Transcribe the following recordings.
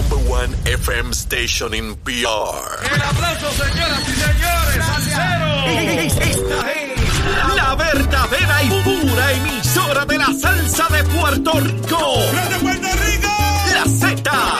number one FM station in PR. El aplauso, señoras y señores, Esta es la verdadera y pura emisora de la salsa de Puerto Rico. de Puerto Rico! La Z.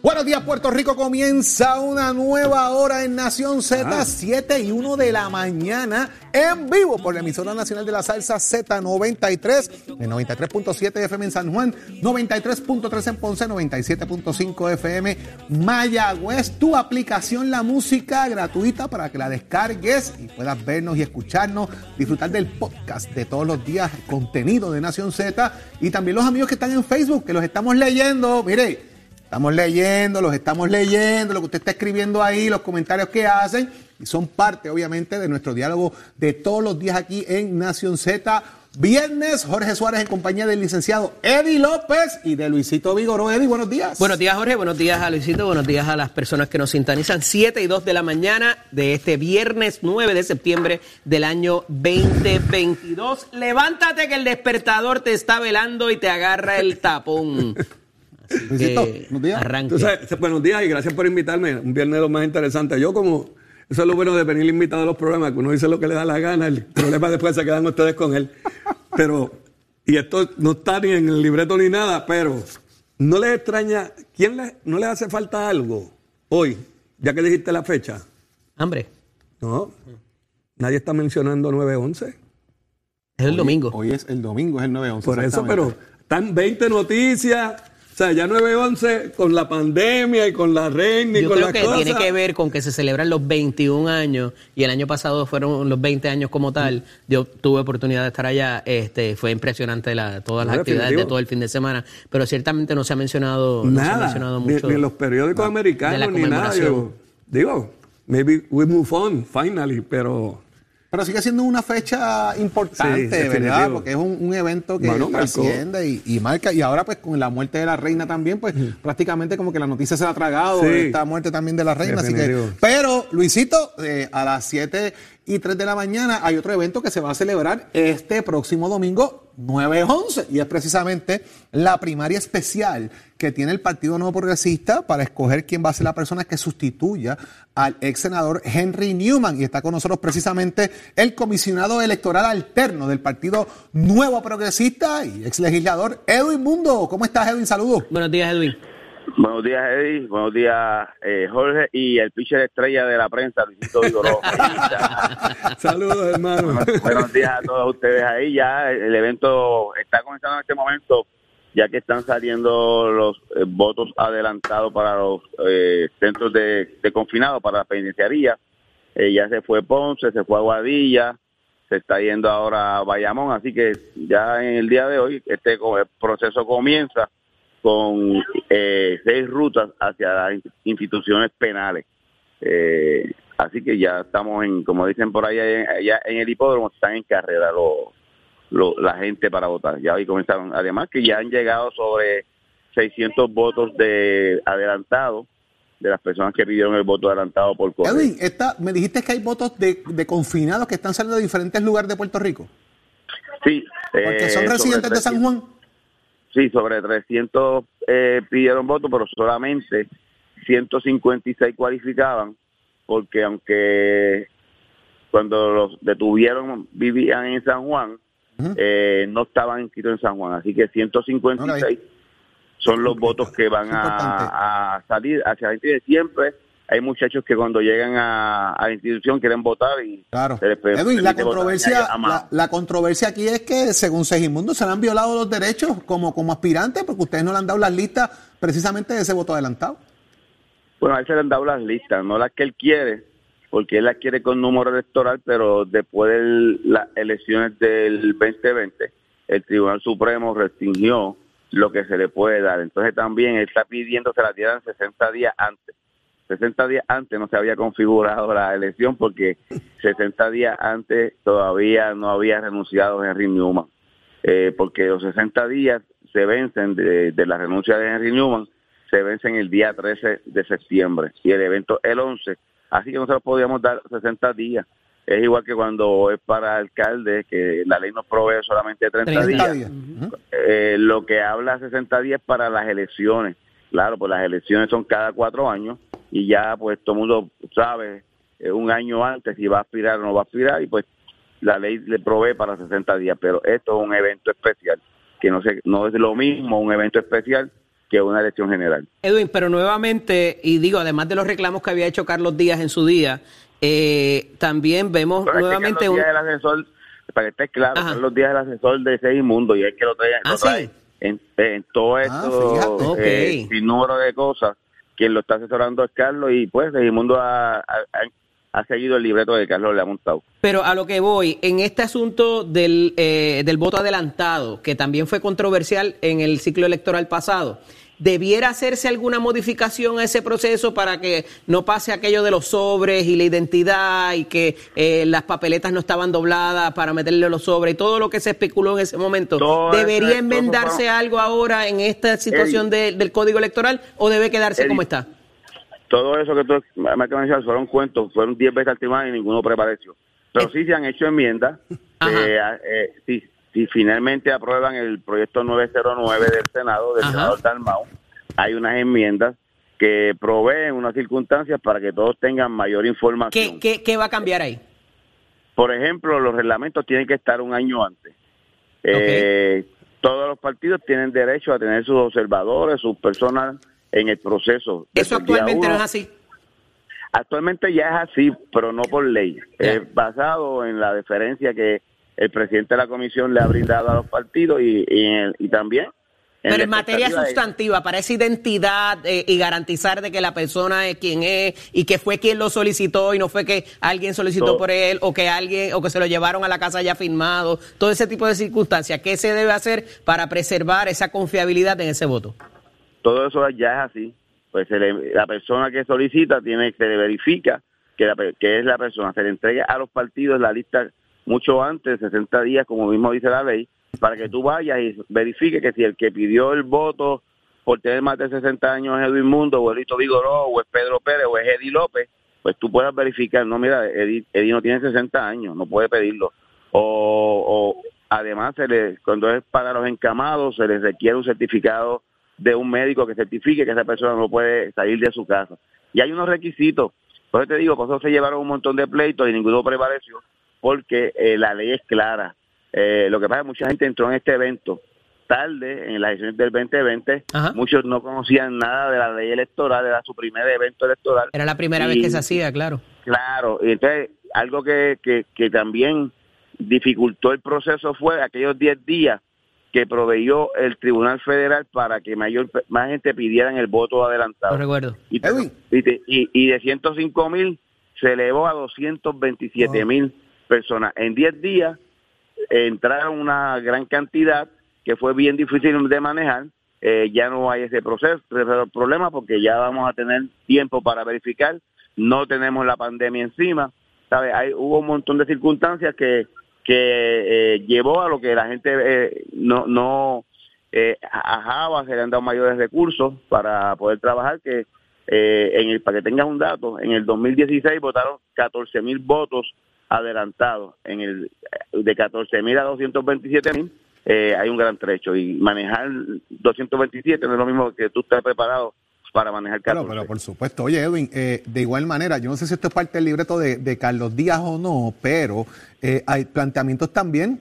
Buenos días, Puerto Rico. Comienza una nueva hora en Nación Z, 7 y 1 de la mañana, en vivo por la emisora nacional de la salsa Z93, en 93.7 FM en San Juan, 93.3 en Ponce, 97.5 FM Mayagüez. Tu aplicación La Música gratuita para que la descargues y puedas vernos y escucharnos, disfrutar del podcast de todos los días, contenido de Nación Z y también los amigos que están en Facebook, que los estamos leyendo. Mire. Estamos leyendo, los estamos leyendo, lo que usted está escribiendo ahí, los comentarios que hacen, y son parte, obviamente, de nuestro diálogo de todos los días aquí en Nación Z. Viernes, Jorge Suárez en compañía del licenciado Eddie López y de Luisito Vigoró. Eddie, buenos días. Buenos días, Jorge. Buenos días a Luisito. Buenos días a las personas que nos sintonizan. 7 y 2 de la mañana de este viernes 9 de septiembre del año 2022. Levántate que el despertador te está velando y te agarra el tapón. Buenos días. arranque. Buenos días y gracias por invitarme. Un viernes de lo más interesante. Yo como, eso es lo bueno de venir invitado a los programas, que uno dice lo que le da la gana, el problema después se quedan ustedes con él. Pero, y esto no está ni en el libreto ni nada, pero no les extraña, ¿quién le, no les hace falta algo hoy, ya que dijiste la fecha? Hambre. No, nadie está mencionando 911. Es el domingo. Hoy es el domingo, es el 9-11. Por eso, pero están 20 noticias. O sea, ya 911 con la pandemia y con la reina y Yo con creo las que cosas. tiene que ver con que se celebran los 21 años y el año pasado fueron los 20 años como tal. Yo tuve oportunidad de estar allá. Este, fue impresionante la, todas las actividades de todo el fin de semana, pero ciertamente no se ha mencionado, no se ha Nada, mencionado ni, mucho. ni en los periódicos americanos ni nada. Yo, digo, maybe we move on, finally, pero Pero sigue siendo una fecha Sí, importante, ¿verdad? Porque es un, un evento que Bueno, trasciende y, y marca. Y ahora, pues, con la muerte de la reina también, pues, prácticamente como que la noticia se ha tragado Sí. esta muerte también de la reina. Así que, pero, Luisito, eh, a las 7 y 3 de la mañana hay otro evento que se va a celebrar este próximo domingo 9-11 y es precisamente la primaria especial que tiene el Partido Nuevo Progresista para escoger quién va a ser la persona que sustituya al ex senador Henry Newman y está con nosotros precisamente el comisionado electoral alterno del Partido Nuevo Progresista y ex legislador Edwin Mundo. ¿Cómo estás Edwin? Saludos. Buenos días, Edwin. Buenos días, Eddie. Buenos días, eh, Jorge. Y el pitcher estrella de la prensa, Luisito Vigoró. saludos, hermano. buenos, buenos días a todos ustedes ahí. Ya el evento está comenzando en este momento, ya que están saliendo los eh, votos adelantados para los eh, centros de, de confinado, para la penitenciaría. Eh, ya se fue Ponce, se fue Aguadilla, se está yendo ahora a Bayamón. Así que ya en el día de hoy este proceso comienza con eh, seis rutas hacia las in- instituciones penales. Eh, así que ya estamos en, como dicen por ahí, allá en el hipódromo están en carrera los, los- la gente para votar. Ya hoy comenzaron, además que ya han llegado sobre 600 votos de adelantado de las personas que pidieron el voto adelantado por correo. Edwin, esta, me dijiste que hay votos de, de confinados que están saliendo de diferentes lugares de Puerto Rico. Sí, Porque eh, son sobre residentes de 300. San Juan. Sí, sobre 300 eh, pidieron voto, pero solamente 156 cualificaban, porque aunque cuando los detuvieron vivían en San Juan, eh, no estaban inscritos en San Juan. Así que 156 son los votos que van a, a salir hacia la gente. Siempre hay muchachos que cuando llegan a, a la institución quieren votar y Claro. se les Edwin, la controversia, la controversia aquí es que, según Segismundo, se le han violado los derechos como, como aspirantes porque ustedes no le han dado las listas precisamente de ese voto adelantado. Bueno, a él se le han dado las listas, no las que él quiere, porque él las quiere con número electoral, pero después de las elecciones del 2020, el Tribunal Supremo restringió lo que se le puede dar. Entonces también él está pidiendo que se la dieran 60 días antes. 60 días antes no se había configurado la elección porque 60 días antes todavía no había renunciado Henry Newman. Eh, porque los 60 días se vencen de, de la renuncia de Henry Newman, se vencen el día 13 de septiembre y el evento el 11. Así que nosotros podíamos dar 60 días. Es igual que cuando es para alcalde, que la ley nos provee solamente 30, 30 días. días. Eh, lo que habla 60 días para las elecciones. Claro, pues las elecciones son cada cuatro años y ya pues todo el mundo sabe eh, un año antes si va a aspirar o no va a aspirar y pues la ley le provee para 60 días, pero esto es un evento especial, que no, se, no es lo mismo un evento especial que una elección general. Edwin, pero nuevamente, y digo, además de los reclamos que había hecho Carlos Díaz en su día, eh, también vemos Pero es que nuevamente Carlos un... Díaz es el asesor, para que esté claro, Ajá. Carlos Díaz es el asesor de Segimundo y es que lo trae, Ah, lo trae sí. en, en todo Ah, esto, eh, sin número de cosas. Quien lo está asesorando es Carlos y pues Segimundo ha, ha, ha seguido el libreto que Carlos le ha montado. Pero a lo que voy, en este asunto del, eh, del voto adelantado, que también fue controversial en el ciclo electoral pasado, ¿debiera hacerse alguna modificación a ese proceso para que no pase aquello de los sobres y la identidad y que eh, las papeletas no estaban dobladas para meterle los sobres y todo lo que se especuló en ese momento? Todo ¿Debería enmendarse todo- algo ahora en esta situación de- del código electoral o debe quedarse como está? Todo eso que tú me acabas fueron cuentos, fueron 10 veces al y ninguno prevaleció. Pero sí se han hecho enmiendas. Eh, eh, si, finalmente aprueban el proyecto 909 del Senado, del Ajá. senador Dalmau, hay unas enmiendas que proveen unas circunstancias para que todos tengan mayor información. ¿Qué, qué, qué va a cambiar ahí? Por ejemplo, los reglamentos tienen que estar un año antes. Eh, Todos los partidos tienen derecho a tener sus observadores, sus personas en el proceso. Eso actualmente no es así. Actualmente ya es así, pero no por ley. Es basado en la deferencia que el presidente de la comisión le ha brindado a los partidos y, también. Pero en materia sustantiva, para esa identidad eh, y garantizar de que la persona es quien es y que fue quien lo solicitó y no fue que alguien solicitó Todo. por él o que alguien o que se lo llevaron a la casa ya firmado, todo ese tipo de circunstancias, ¿qué se debe hacer para preservar esa confiabilidad en ese voto? todo eso ya es así. Pues se le- la persona que solicita tiene se le verifica que, la que es la persona, se le entrega a los partidos la lista mucho antes, 60 días, como mismo dice la ley, para que tú vayas y verifique que si el que pidió el voto por tener más de 60 años es Edwin Mundo, o Elito Vigoró, o es Pedro Pérez, o es Eddie López, pues tú puedas verificar, no, mira, Eddie, Eddie no tiene 60 años, no puede pedirlo. O, o además, se le, cuando es para los encamados, se les requiere un certificado de un médico que certifique que esa persona no puede salir de su casa. Y hay unos requisitos. Por eso te digo, por eso se llevaron un montón de pleitos y ninguno prevaleció, porque eh, la ley es clara. Eh, lo que pasa es que mucha gente entró en este evento tarde, en las elecciones del 2020. Ajá. Muchos no conocían nada de la ley electoral, era su primer evento electoral. Era la primera Y- vez que se hacía, claro. Claro, y entonces algo que, que, que también dificultó el proceso fue aquellos 10 días que proveyó el Tribunal Federal para que mayor más gente pidieran el voto adelantado. Lo recuerdo. Y, te- Edwin. y, te- y- y de 105 mil se elevó a 227 mil personas. En 10 días entraron una gran cantidad que fue bien difícil de manejar. Eh, ya no hay ese proceso, ese problema porque ya vamos a tener tiempo para verificar. No tenemos la pandemia encima. ¿sabe? Hay, hubo un montón de circunstancias que, que eh, llevó a lo que la gente eh, no, no eh, a Java se le han dado mayores recursos para poder trabajar que eh, en el, para que tengas un dato, en el 2016 votaron 14 mil votos adelantados. En el de 14 mil a 227 mil eh, hay un gran trecho y manejar 227 no es lo mismo que tú estés preparado para manejar 14. Claro, pero por supuesto. Oye, Edwin, eh, de igual manera, yo no sé si esto es parte del libreto de, de Carlos Díaz o no, pero eh, hay planteamientos también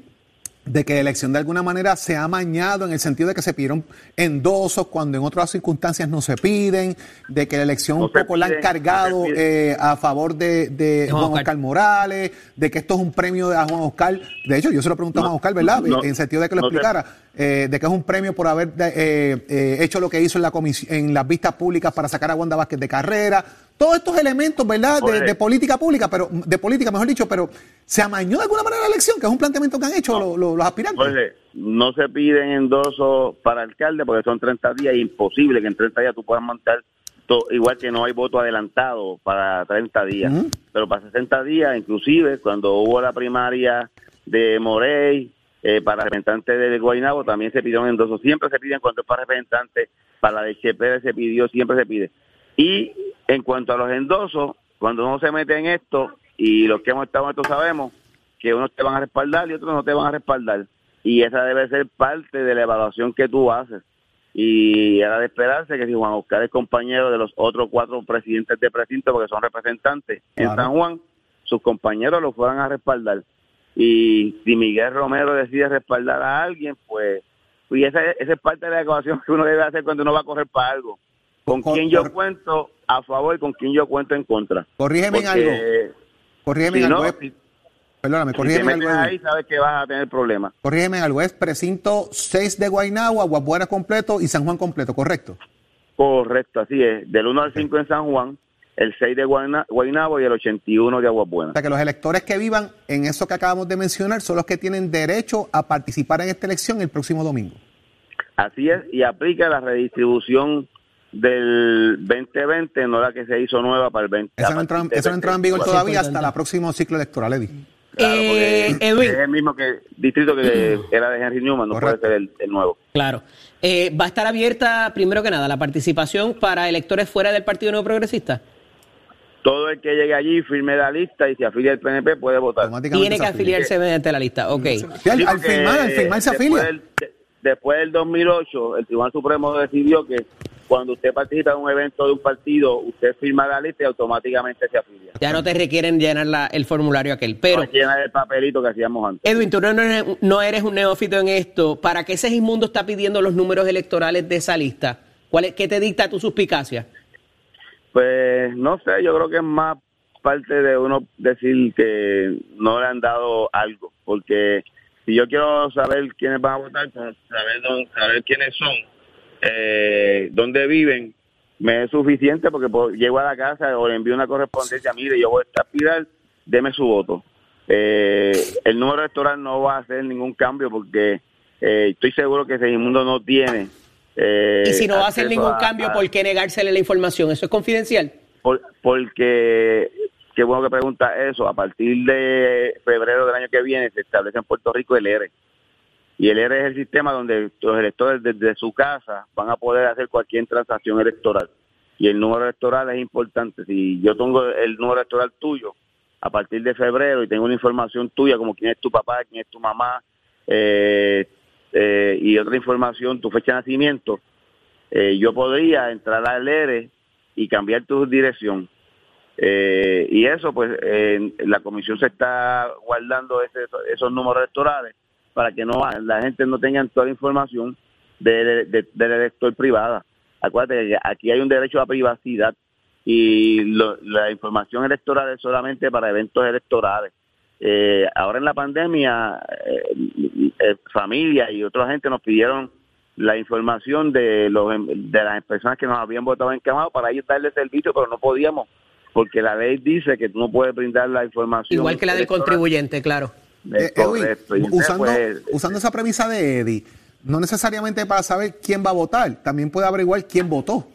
de que la elección de alguna manera se ha amañado en el sentido de que se pidieron endosos cuando en otras circunstancias no se piden, de que la elección No un poco la han cargado no eh, a favor de, de De Juan Juan Oscar. Oscar Morales, de que esto es un premio de a Juan Oscar. De hecho, yo se lo pregunté a No, Juan Oscar, ¿verdad? no, en sentido de que lo explicara, eh, de que es un premio por haber eh, eh, hecho lo que hizo en, la comisi- en las vistas públicas para sacar a Wanda Vázquez de carrera. Todos estos elementos, ¿verdad? De, política pública, pero de política, mejor dicho, pero se amañó de alguna manera la elección, que es un planteamiento que han hecho los, los- los aspirantes. Jorge, no se piden endosos para alcalde porque son 30 días imposible que en 30 días tú puedas montar, igual que no hay voto adelantado para 30 días, pero para 60 días, inclusive cuando hubo la primaria de Morey, eh, para representante de Guaynabo también se pidió un endoso, siempre se piden cuando es para representante, para la de Che Pérez se pidió, siempre se pide. Y en cuanto a los endosos, cuando uno se mete en esto, y los que hemos estado en esto sabemos, que unos te van a respaldar y otros no te van a respaldar. Y esa debe ser parte de la evaluación que tú haces. Y era de esperarse que si Juan Oscar es compañero de los otros cuatro presidentes de precinto, porque son representantes en. San Juan, sus compañeros lo fueran a respaldar. Y si Miguel Romero decide respaldar a alguien, pues, y esa, esa es parte de la ecuación que uno debe hacer cuando uno va a correr para algo. Con quién yo cuento a favor y con quién yo cuento en contra. Corrígeme en Porque algo. Corrígeme si en algo. no, si, perdóname, si te corrígeme en algo. ahí, sabes que vas a tener problemas. Corrígeme en algo. Es precinto 6 de Guaynabo, Aguabuena completo y San Juan completo, ¿correcto? Correcto, así es. Del 1 al 5 en San Juan, el 6 de Guayna- Guaynabo y el 81 de Aguas Buenas. O sea, que los electores que vivan en eso que acabamos de mencionar son los que tienen derecho a participar en esta elección el próximo domingo. Así es, y aplica la redistribución del 2020, no la que se hizo nueva para el 20. Eso a no entró, del eso no entró en vigor 24. todavía hasta el próximo ciclo electoral, Eddie. Claro, Eh, Edwin. Es el mismo que distrito que era de Henry Newman, no Correcto. puede ser el, el nuevo. Claro. Eh, ¿Va a estar abierta, primero que nada, la participación para electores fuera del Partido Nuevo Progresista? Todo el que llegue allí, firme la lista y se afilia al PNP puede votar. Tiene que afilia. afiliarse mediante la lista. Ok. Sí, al, al firmar, al firmar se después afilia. del- de- después del 2008, el Tribunal Supremo decidió que cuando usted participa en un evento de un partido, usted firma la lista y automáticamente se afilia. Ya no te requieren llenar la- el formulario aquel. Pero, no llenar el papelito que hacíamos antes. Edwin, tú no, eres, no eres un neófito en esto. ¿Para qué ese Mundo está pidiendo los números electorales de esa lista? ¿Cuál es, ¿Qué te dicta tu suspicacia? Pues no sé, yo creo que es más parte de uno decir que no le han dado algo, porque si yo quiero saber quiénes van a votar, pues saber, dónde- saber quiénes son, eh, dónde viven, me es suficiente porque pues, llego a la casa o le envío una correspondencia, mire, yo voy a aspirar, deme su voto. Eh, el número electoral no va a hacer ningún cambio porque eh, estoy seguro que Segimundo no tiene. eh, y si no va a hacer ningún a- cambio, ¿por qué negársele la información? ¿Eso es confidencial? por- porque, qué bueno que pregunta eso, a partir de febrero del año que viene se establece en Puerto Rico el ERE. Y el ERE es el sistema donde los electores desde su casa van a poder hacer cualquier transacción electoral. Y el número electoral es importante. Si yo tengo el número electoral tuyo a partir de febrero y tengo una información tuya como quién es tu papá, quién es tu mamá eh, eh, y otra información, tu fecha de nacimiento, eh, yo podría entrar al ERE y cambiar tu dirección. Y eso, pues, la comisión se está guardando esos números electorales para que no la gente no tenga toda la información de- de- del elector privada. Acuérdate que aquí hay un derecho a privacidad y lo- la información electoral es solamente para eventos electorales. Eh, ahora en la pandemia, eh, eh, familia y otra gente nos pidieron la información de los de las personas que nos habían votado encamados para ellos darle servicio, pero no podíamos porque la ley dice que tú no puedes brindar la información. Igual que la del contribuyente, claro. Es Eh, Edwin, usando, pues, usando esa premisa de Eddie, no necesariamente para saber quién va a votar, también puede averiguar quién votó.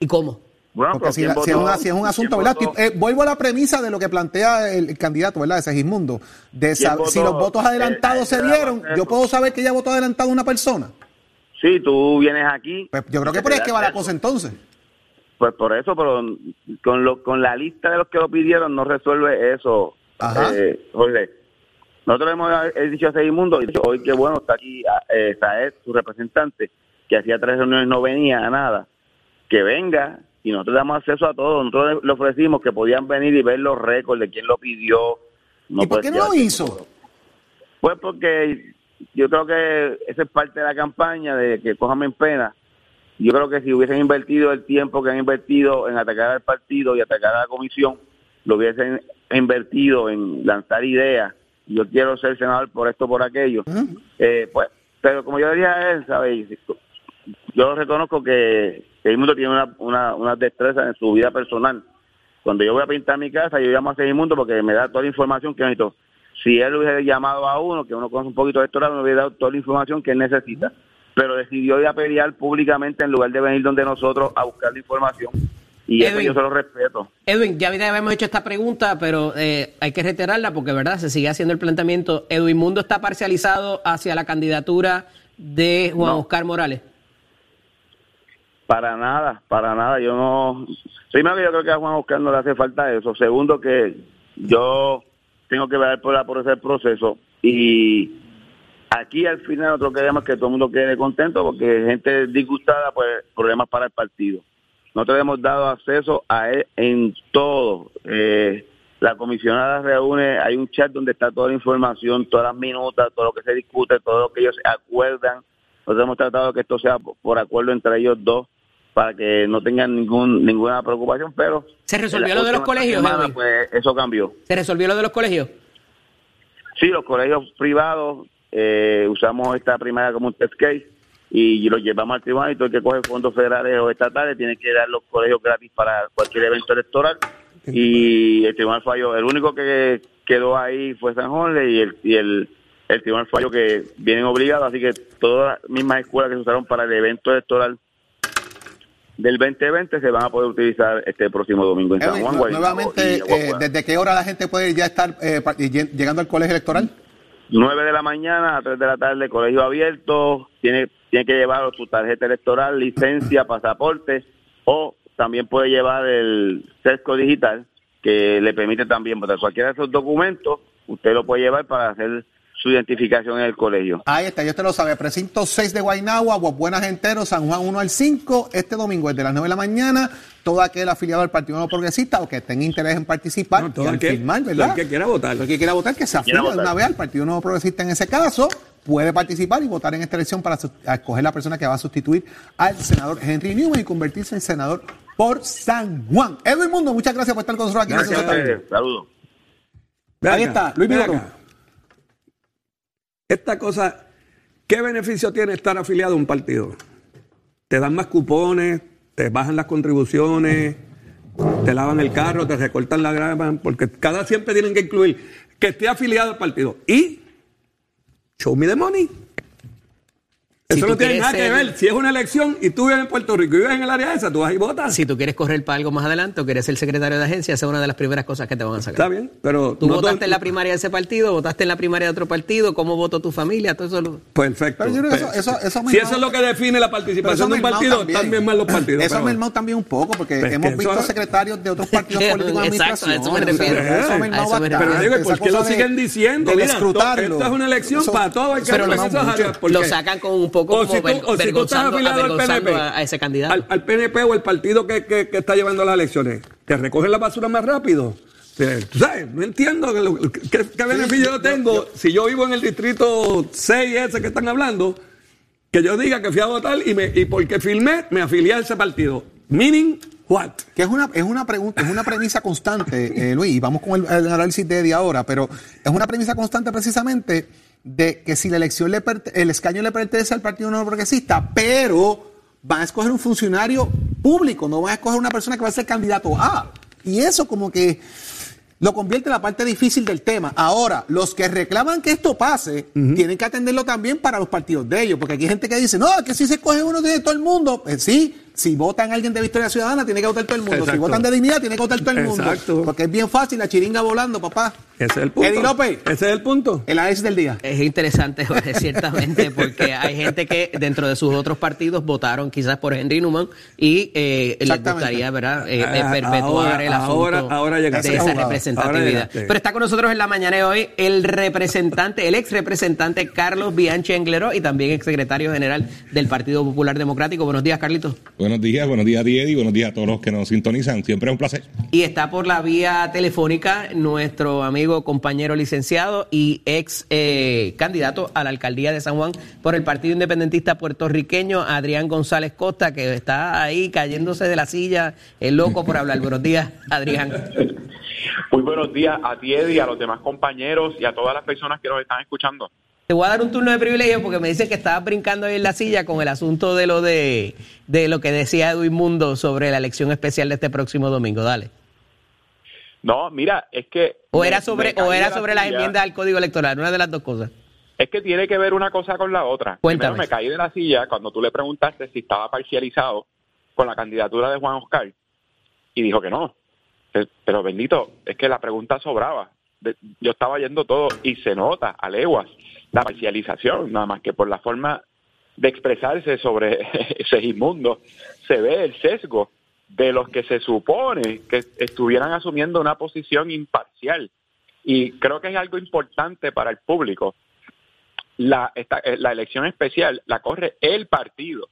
¿Y cómo? bueno, Porque si, ¿quién la- si es, votó? una- si es un ¿Quién asunto, ¿verdad? eh, vuelvo a la premisa de lo que plantea el, el candidato, ¿verdad? De Segismundo. De votó? si los votos adelantados Eh, se eh, dieron, yo puedo saber que ya votó adelantado una persona. Sí, tú vienes aquí. Pues yo creo que por ahí es que va la cosa eso. entonces. Pues por eso, pero con lo, con la lista de los que lo pidieron no resuelve eso, Ajá. eh, Jorge. Nosotros hemos he dicho a Segimundo, y hoy que bueno, está aquí eh, Saed, su representante, que hacía tres reuniones no venía a nada, que venga y nosotros damos acceso a todo. Nosotros le ofrecimos que podían venir y ver los récords de quién lo pidió. ¿Y por qué no lo hizo? Pues porque yo creo que esa es parte de la campaña de que cójame en pena. Yo creo que si hubiesen invertido el tiempo que han invertido en atacar al partido y atacar a la comisión, lo hubiesen invertido en lanzar ideas. Yo quiero ser senador por esto, por aquello. Eh, pues, pero como yo le dije a él, ¿sabes? yo reconozco que, que Mundo tiene una, una, una destreza en su vida personal. Cuando yo voy a pintar mi casa, yo llamo a Mundo porque me da toda la información que necesito. Si él hubiera llamado a uno, que uno conoce un poquito de esto, me hubiera dado toda la información que él necesita. Pero decidió ir a pelear públicamente en lugar de venir donde nosotros a buscar la información. Y eso Edwin. yo se lo respeto. Edwin, ya habíamos hecho esta pregunta, pero eh, hay que reiterarla porque, ¿verdad? Se sigue haciendo el planteamiento. ¿Edwin Mundo está parcializado hacia la candidatura de Juan No. Oscar Morales? Para nada, para nada. Yo no. Primero, yo creo que a Juan Oscar no le hace falta eso. Segundo, que yo tengo que ver por, la- por ese proceso. Y aquí al final nosotros queremos que todo el mundo quede contento porque gente disgustada, pues problemas para el partido. Nosotros hemos dado acceso a él en todo. Eh, la comisionada reúne, hay un chat donde está toda la información, todas las minutas, todo lo que se discute, todo lo que ellos se acuerdan. Nosotros hemos tratado de que esto sea por acuerdo entre ellos dos para que no tengan ningún ninguna preocupación, pero ¿Se resolvió lo de los colegios, semana, pues eso cambió. ¿Se resolvió lo de los colegios? Sí, los colegios privados eh, usamos esta primaria como un test case y lo llevamos al tribunal y todo el que coge fondos federales o estatales tiene que dar los colegios gratis para cualquier evento electoral y el tribunal falló. El único que quedó ahí fue San Jorge y el, y el, el tribunal falló que vienen obligados, así que todas las mismas escuelas que se usaron para el evento electoral del 2020 se van a poder utilizar este próximo domingo en San Juan. nuevamente, y eh. ¿desde qué hora la gente puede ya estar eh, llegando al colegio electoral? 9 de la mañana a 3 de la tarde, colegio abierto, tiene, tiene que llevar su tarjeta electoral, licencia, pasaporte, o también puede llevar el sesco digital, que le permite también votar. Cualquiera de esos documentos, usted lo puede llevar para hacer su identificación en el colegio. Ahí está, yo te lo sabe. Precinto 6 de Guaynagua, Buenas Entero, San Juan 1 al 5. Este domingo es de las 9 de la mañana. Todo aquel afiliado al Partido Nuevo Progresista o que tenga interés en participar No, todo y al aquel- firmar, todo ¿verdad? el que quiera votar. Todo el que quiera votar, que se afilie una vez al Partido Nuevo Progresista en ese caso. Puede participar y votar en esta elección para escoger la persona que va a sustituir al senador Henry Newman y convertirse en senador por San Juan. Edwin Mundo, muchas gracias por estar con nosotros aquí en Gracias, Saludos. Ahí está, Luis acá. Esta cosa, ¿qué beneficio tiene estar afiliado a un partido? Te dan más cupones, te bajan las contribuciones, te lavan el carro, te recortan la grama, porque cada siempre tienen que incluir que esté afiliado al partido. Y show me the money. Si Eso no tiene nada que ver. Si es una elección y tú vives en Puerto Rico y vives en el área esa, tú vas y votas. Si tú quieres correr para algo más adelante o quieres ser secretario de agencia, esa es una de las primeras cosas que te van a sacar. Está bien, pero Tú no votaste todo- en la primaria de ese partido, votaste en la primaria de otro partido, cómo votó tu familia, todo eso. lo- Perfecto. Pero yo creo que eso- eso- eso si eso es lo que define la participación de un partido, también. también mal los partidos. Eso mermado también un poco, porque Pues hemos visto eso- secretarios de otros partidos políticos en Exacto, a administración. eso me refiero. Eso me refiero. Pero digo, ¿y por qué lo de- siguen diciendo? Mira, escrutarlo. Esta es una elección para todo el que Lo sacan como un poco o como si tú, ver- o si tú estás afiliado al PNP, a- a ese candidato. Al, al PNP o el partido que, que- que está llevando las elecciones, ¿te recogen la basura más rápido? ¿Tú sabes? No entiendo qué, qué beneficio yo tengo si yo vivo en el distrito 6 ese que están hablando, que yo diga que fui a votar y, me, y porque filmé me afilié a ese partido. Meaning what? Que es una, es una pregunta, es una premisa constante, eh, Luis, y vamos con el, el análisis de Eddie ahora, pero es una premisa constante precisamente de que si la elección le el escaño le pertenece al Partido Nuevo Progresista, pero van a escoger un funcionario público, no van a escoger una persona que va a ser candidato A. Y eso como que lo convierte en la parte difícil del tema. Ahora, los que reclaman que esto pase, tienen que atenderlo también para los partidos de ellos, porque aquí hay gente que dice, no, que si se escoge uno de todo el mundo, pues sí, si votan a alguien de Victoria Ciudadana, tiene que votar todo el mundo, si votan de dignidad, tiene que votar todo el mundo, Exacto. porque es bien fácil, la chiringa volando, papá. Ese es el punto. Eddie López, Ese es el punto. el análisis del día. Es interesante, Jorge, ciertamente, porque hay gente que dentro de sus otros partidos votaron quizás por Henry Newman y eh, les gustaría ¿verdad? Eh, eh, Ah, perpetuar ahora- el asunto ahora- ahora llegaste. de esa representatividad. Pero está con nosotros en la mañana de hoy el representante, el ex representante Carlos Bianchi Engleró y también ex secretario general del Partido Popular Democrático. Buenos días, Carlitos. Buenos días, buenos días Eddie, buenos días a todos los que nos sintonizan. Siempre es un placer. Y está por la vía telefónica nuestro amigo, compañero licenciado y ex eh, candidato a la alcaldía de San Juan por el Partido Independentista puertorriqueño, Adrián González Costa, que está ahí cayéndose de la silla, el loco por hablar. Buenos días, Adrián. Muy buenos días a ti, Eddie, a los demás compañeros y a todas las personas que nos están escuchando. Te voy a dar un turno de privilegio porque me dicen que estabas brincando ahí en la silla con el asunto de lo de, de lo que decía Edwin Mundo sobre la elección especial de este próximo domingo. Dale. No, mira, es que... O me- era sobre, o era de la sobre las enmiendas al Código Electoral, una de las dos cosas. Es que tiene que ver una cosa con la otra. Cuéntame. Primero me caí de la silla cuando tú le preguntaste si estaba parcializado con la candidatura de Juan Oscar y dijo que no. Pero bendito, es que la pregunta sobraba. Yo estaba yendo todo y se nota a leguas la parcialización, nada más que por la forma de expresarse sobre Segismundo se ve el sesgo de los que se supone que estuvieran asumiendo una posición imparcial. Y creo que es algo importante para el público. La, esta- eh, la elección especial la corre el partido.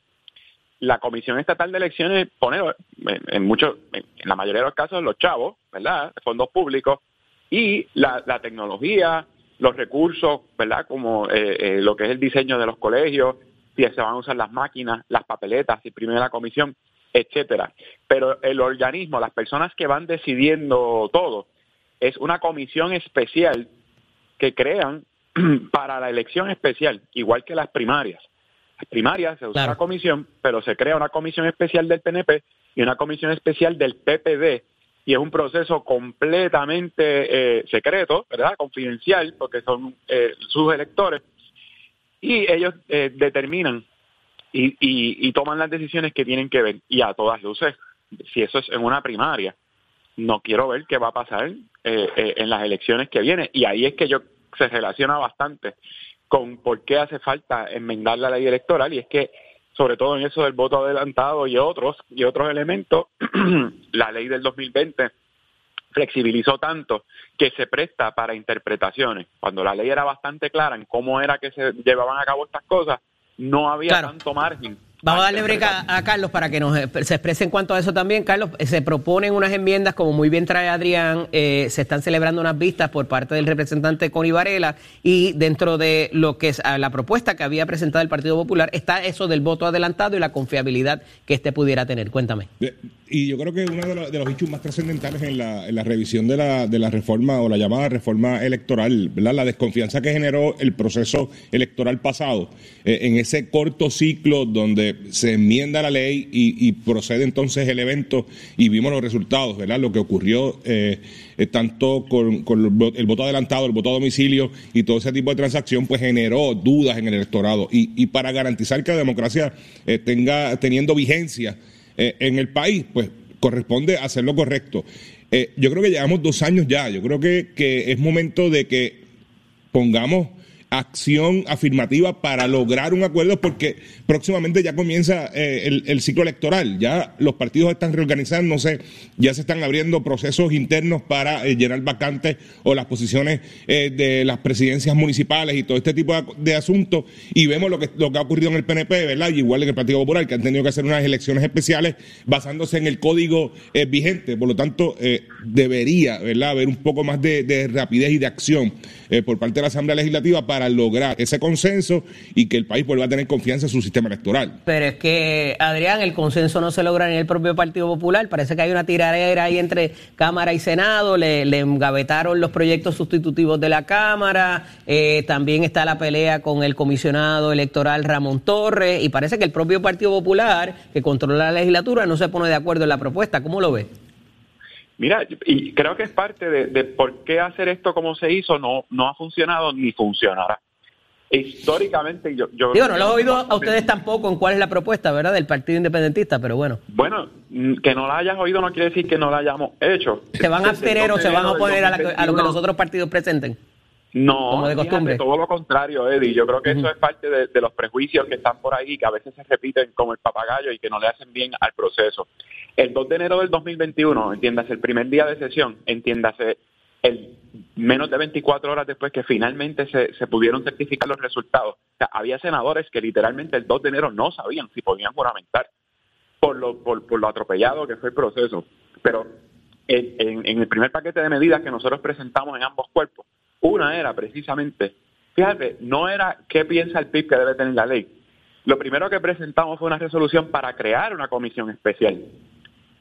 La Comisión Estatal de Elecciones pone en, en muchos, en la mayoría de los casos, los chavos, ¿verdad? Fondos públicos y la, la tecnología, los recursos, ¿verdad? Como eh, eh, lo que es el diseño de los colegios, si se van a usar las máquinas, las papeletas, si primero la comisión, etcétera. Pero el organismo, las personas que van decidiendo todo, es una comisión especial que crean para la elección especial, igual que las primarias. Las primarias se usa Claro. una comisión, pero se crea una comisión especial del PNP y una comisión especial del PPD y es un proceso completamente eh, secreto, ¿verdad? Confidencial, porque son eh, sus electores y ellos eh, determinan y, y, toman las decisiones que tienen que ver y a todas luces, si eso es en una primaria, no quiero ver qué va a pasar eh, eh, en las elecciones que vienen. Y ahí es que yo se relaciona bastante con por qué hace falta enmendar la ley electoral y es que sobre todo en eso del voto adelantado y otros y otros elementos, la ley del 2020 flexibilizó tanto que se presta para interpretaciones. Cuando la ley era bastante clara en cómo era que se llevaban a cabo estas cosas, no había Claro. tanto margen. Vamos a darle break a, Carlos para que nos se exprese en cuanto a eso también. Carlos, eh, se proponen unas enmiendas, como muy bien trae Adrián, eh, se están celebrando unas vistas por parte del representante Connie Varela y dentro de lo que es la propuesta que había presentado el Partido Popular está eso del voto adelantado y la confiabilidad que este pudiera tener. Cuéntame. Y yo creo que uno de, los- de los hechos más trascendentales en la, revisión de la, de la reforma o la llamada reforma electoral, ¿verdad? la desconfianza que generó el proceso electoral pasado, eh, en ese corto ciclo donde se enmienda la ley y, procede entonces el evento y vimos los resultados, ¿verdad? lo que ocurrió eh, tanto con, el vo- el voto adelantado, el voto a domicilio y todo ese tipo de transacción, pues generó dudas en el electorado. Y, para garantizar que la democracia eh, tenga teniendo vigencia, eh, en el país, pues corresponde hacer lo correcto. Yo creo que llevamos dos años ya, yo creo que es momento de que pongamos acción afirmativa para lograr un acuerdo porque próximamente ya comienza eh, el, ciclo electoral, ya los partidos están reorganizándose, ya se están abriendo procesos internos para eh, llenar vacantes o las posiciones eh, de las presidencias municipales y todo este tipo de, asuntos y vemos lo que, lo que ha ocurrido en el PNP, ¿verdad? Y igual en el Partido Popular, que han tenido que hacer unas elecciones especiales basándose en el código vigente, por lo tanto debería, ¿verdad?, haber un poco más de, de rapidez y de acción por parte de la Asamblea Legislativa para lograr ese consenso y que el país vuelva a tener confianza en su sistema electoral. Pero es que, Adrián, el consenso no se logra en el propio Partido Popular. Parece que hay una tiradera ahí entre Cámara y Senado. Le, le engavetaron los proyectos sustitutivos de la Cámara. Eh, también está la pelea con el comisionado electoral Ramón Torres. Y parece que el propio Partido Popular, que controla la legislatura, no se pone de acuerdo en la propuesta. ¿Cómo lo ves? Mira, y creo que es parte de, de por qué hacer esto como se hizo no, no ha funcionado ni funcionará. Históricamente, yo... yo Digo, no lo he oído a ustedes tampoco en cuál es la propuesta, ¿verdad?, del Partido Independentista, pero bueno. Bueno, mm, que no la hayas oído no quiere decir que no la hayamos hecho. ¿Se van a abstener o 2 de se van a oponer a, la a lo que 2021, los otros partidos presenten? No, como de fíjate, costumbre? todo lo contrario, Eddie. Yo creo que eso es parte de, de los prejuicios que están por ahí, que a veces se repiten como el papagayo y que no le hacen bien al proceso. El 2 de enero del 2021, entiéndase, el primer día de sesión, entiéndase, el menos de 24 horas después que finalmente se, se pudieron certificar los resultados. O sea, había senadores que literalmente el 2 de enero no sabían si podían juramentar por lo, por, por lo atropellado que fue el proceso. Pero en, en- en el primer paquete de medidas que nosotros presentamos en ambos cuerpos, una era precisamente, fíjate, no era qué piensa el PIB que debe tener la ley. Lo primero que presentamos fue una resolución para crear una comisión especial,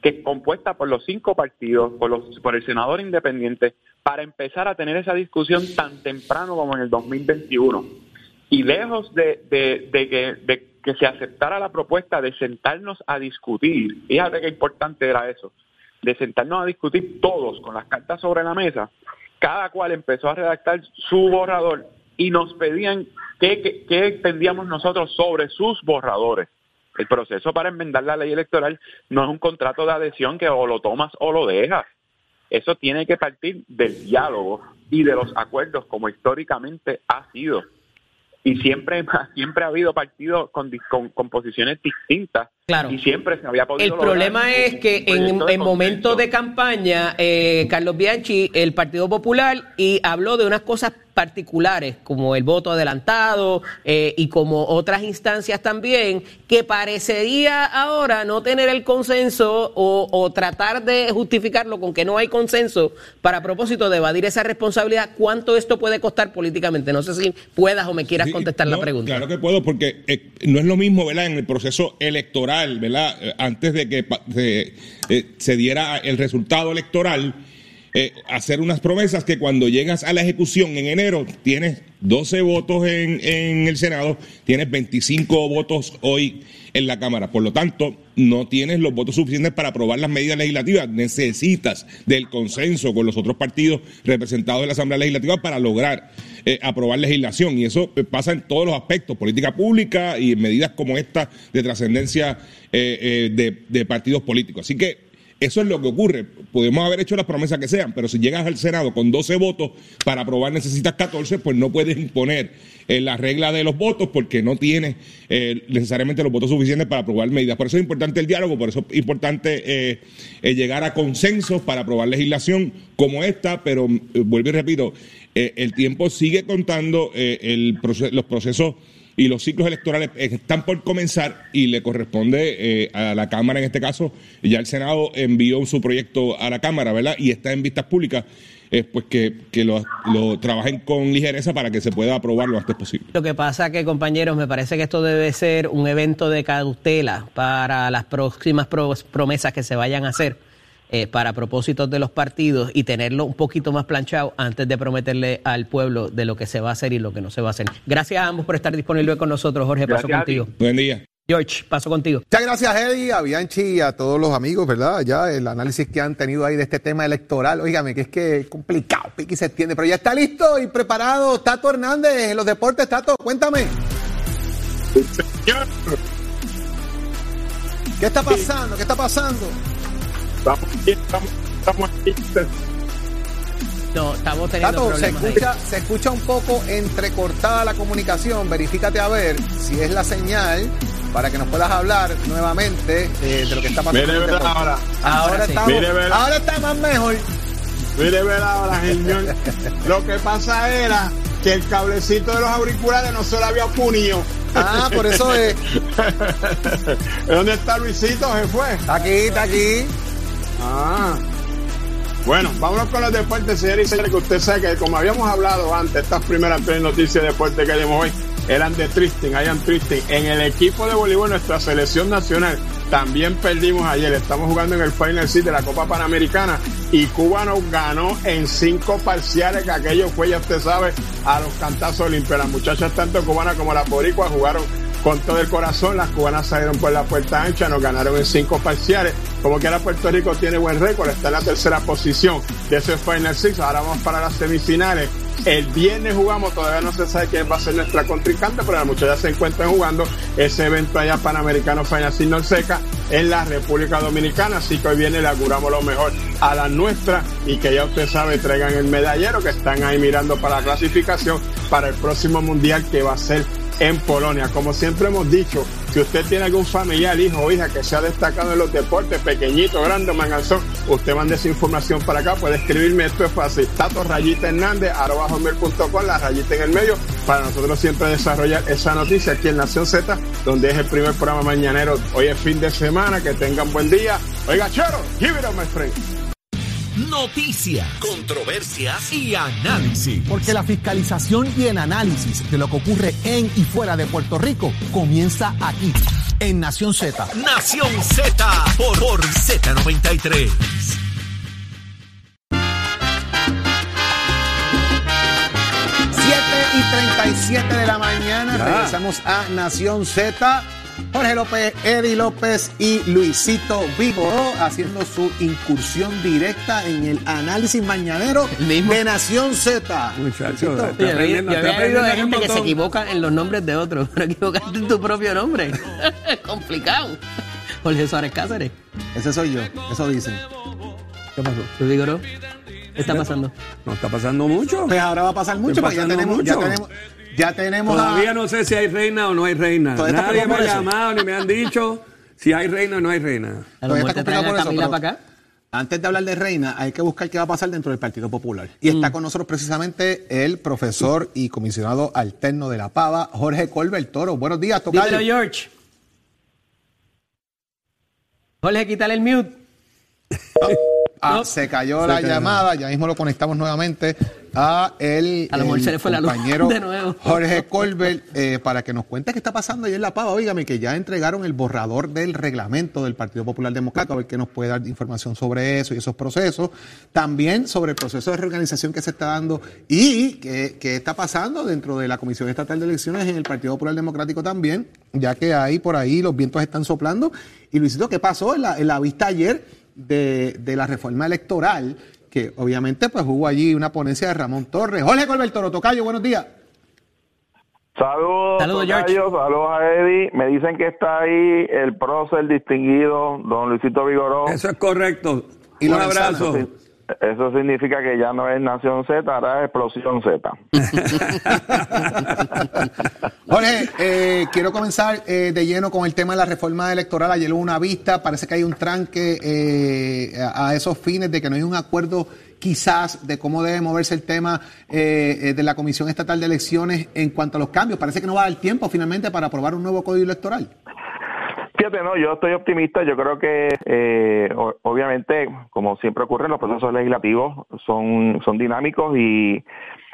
que es compuesta por los cinco partidos, por, los, por el senador independiente, para empezar a tener esa discusión tan temprano como en el 2021. Y lejos de, de, de que, de que se aceptara la propuesta de sentarnos a discutir, fíjate qué importante era eso, de sentarnos a discutir todos con las cartas sobre la mesa, cada cual empezó a redactar su borrador y nos pedían qué, entendíamos nosotros sobre sus borradores. El proceso para enmendar la ley electoral no es un contrato de adhesión que o lo tomas o lo dejas. Eso tiene que partir del diálogo y de los acuerdos como históricamente ha sido. Y siempre, siempre ha habido partidos con, con, con posiciones distintas Claro. y siempre se había podido El lograr problema es que en, en momentos de campaña, eh, Carlos Bianchi, el Partido Popular, y habló de unas cosas particulares, como el voto adelantado eh, y como otras instancias también, que parecería ahora no tener el consenso o, o tratar de justificarlo con que no hay consenso para propósito de evadir esa responsabilidad. ¿Cuánto esto puede costar políticamente? No sé si puedas o me quieras Sí, contestar la pregunta. Claro que puedo, porque eh, no es lo mismo, ¿verdad? En el proceso electoral, ¿verdad? Eh, antes de que se, eh, se diera el resultado electoral, eh, hacer unas promesas que cuando llegas a la ejecución en enero tienes 12 votos en, el Senado, tienes 25 votos hoy en la Cámara. Por lo tanto, no tienes los votos suficientes para aprobar las medidas legislativas. Necesitas del consenso con los otros partidos representados en la Asamblea Legislativa para lograr eh, aprobar legislación. Y eso eh, pasa en todos los aspectos, política pública y medidas como esta de trascendencia eh, de, de partidos políticos. Así que eso es lo que ocurre. Podemos haber hecho las promesas que sean, pero si llegas al Senado con 12 votos, para aprobar necesitas 14, pues no puedes imponer eh, la regla de los votos porque no tienes eh, necesariamente los votos suficientes para aprobar medidas. Por eso es importante el diálogo, por eso es importante eh, llegar a consensos para aprobar legislación como esta, pero vuelvo y repito, el tiempo sigue contando, los procesos y los ciclos electorales están por comenzar y le corresponde eh, a la Cámara en este caso, ya el Senado envió su proyecto a la Cámara, ¿verdad? Y está en vistas públicas, eh, pues que, que lo, lo trabajen con ligereza para que se pueda aprobar lo antes posible. Lo que pasa que, compañeros, me parece que esto debe ser un evento de cautela para las próximas pro- promesas que se vayan a hacer eh, para propósitos de los partidos y tenerlo un poquito más planchado antes de prometerle al pueblo de lo que se va a hacer y lo que no se va a hacer. Gracias a ambos por estar disponibles con nosotros. Jorge, paso Gracias contigo. Buen día. George, paso contigo. Muchas gracias, Eddie, a Bianchi y a todos los amigos, ¿verdad? Ya el análisis que han tenido ahí de este tema electoral. Óigame, que es que es complicado, pique y se entiende, pero ya está listo y preparado Tato Hernández en los deportes. Tato, cuéntame. ¿Qué está pasando? ¿Qué está pasando? Estamos aquí, estamos, estamos aquí. No, estamos teniendo Tato, se problemas ahí. escucha, se escucha un poco entrecortada la comunicación. Verifícate a ver si es la señal para que nos puedas hablar nuevamente eh, de lo que está pasando. Mire, en el ver deporte. ahora. Ahora, Ahora sí. estamos, Mire, ver. ahora está más mejor. Mire, ver ahora, señor. Lo que pasa era que el cablecito de los auriculares no se lo había punido. Ah, por eso es. ¿Dónde está Luisito? Se fue. Está aquí, está aquí. Ah. Bueno, vámonos con los deportes, señores y señores, que usted sabe que como habíamos hablado antes, estas primeras tres noticias de deporte que dimos hoy eran de Tristan, Ian Tristan. En el equipo de voleibol, nuestra selección nacional, también perdimos ayer. Estamos jugando en el Final Six de la Copa Panamericana y Cuba nos ganó en cinco parciales, que aquello fue, ya usted sabe, a los cantazos limpios. Las muchachas, tanto cubanas como las boricuas, jugaron con todo el corazón. Las cubanas salieron por la puerta ancha, nos ganaron en cinco parciales. Como que ahora Puerto Rico tiene buen récord, está en la tercera posición de ese Final Six. Ahora vamos para las semifinales. El viernes jugamos, todavía no se sabe quién va a ser nuestra contrincante, pero las muchachas se encuentran jugando ese evento allá panamericano Final Six Norseca en la República Dominicana. Así que hoy viene le auguramos lo mejor a la nuestra y que ya usted sabe traigan el medallero que están ahí mirando para la clasificación para el próximo mundial que va a ser en Polonia. Como siempre hemos dicho, si usted tiene algún familiar, hijo o hija que se ha destacado en los deportes, pequeñito, grande, manganzón, usted mande esa información para acá, puede escribirme, esto es fácil, Tato Rayita Hernández, hotmail.com, la rayita en el medio, para nosotros siempre desarrollar esa noticia aquí en Nación Z, donde es el primer programa mañanero. Hoy es fin de semana, que tengan buen día. Oiga, choro, give it up, my friend. Noticias, controversias y análisis. Porque la fiscalización y el análisis de lo que ocurre en y fuera de Puerto Rico comienza aquí, en Nación Z. Nación Z por, por Z93. 7 y 7:37 de la mañana. Ya. Regresamos a Nación Z. Jorge López, Eddie López y Luisito Vigo haciendo su incursión directa en el análisis mañanero de Nación Z. Muchachos, está había- aprendiendo gente que se equivoca en los nombres de otros, pero equivocaste en tu propio nombre. Complicado. Jorge Suárez Cáceres. Ese soy yo, eso dicen. ¿Qué pasó? ¿Tú Vigoró? ¿Qué está pasando? No está pasando mucho. Pues ahora va a pasar mucho, porque ya tenemos, ya mucho. tenemos, ya tenemos a- Todavía no sé si hay reina o no hay reina. Nadie me ha llamado ni me han dicho si hay reina o no hay reina. A lo Todavía mejor está te traen complicado a por eso, Camila pero- para acá. Antes de hablar de Reina, hay que buscar qué va a pasar dentro del Partido Popular. Y está con nosotros precisamente el profesor y comisionado alterno de la Pava, Jorge Colbert Toro. Buenos días, Tocayo. Dímelo, George. Jorge, quítale el mute. Ah, No. Se cayó Se la cayó. llamada, ya mismo lo conectamos nuevamente a el, A lo mejor el se le fue la luz compañero de nuevo. Jorge Colbert eh, para que nos cuente qué está pasando ahí en La Pava. Óigame, que ya entregaron el borrador del reglamento del Partido Popular Democrático, a ver qué nos puede dar información sobre eso y esos procesos. También sobre el proceso de reorganización que se está dando y qué, qué está pasando dentro de la Comisión Estatal de Elecciones en el Partido Popular Democrático también, ya que ahí por ahí los vientos están soplando. Y Luisito, ¿qué pasó en la, en la vista ayer? de, de la reforma electoral, que obviamente pues hubo allí una ponencia de Ramón Torres. Jorge Colbert Toro, Tocayo, buenos días. Saludos, Saludos, George. tocayo, saludos a Eddie. Me dicen que está ahí el prócer distinguido, don Luisito Vigoró. Eso es correcto. Y Un Lorenzana, abrazo. Eso significa que ya no es Nación Z, ahora es Explosión Z. Jorge, eh, quiero comenzar eh, de lleno con el tema de la reforma electoral. Ayer hubo una vista, parece que hay un tranque eh, a, a esos fines de que no hay un acuerdo quizás de cómo debe moverse el tema eh, eh, de la Comisión Estatal de Elecciones en cuanto a los cambios. Parece que no va a dar tiempo finalmente para aprobar un nuevo código electoral. Fíjate, no, yo estoy optimista. Yo creo que, eh, obviamente, como siempre ocurre, los procesos legislativos son, son dinámicos y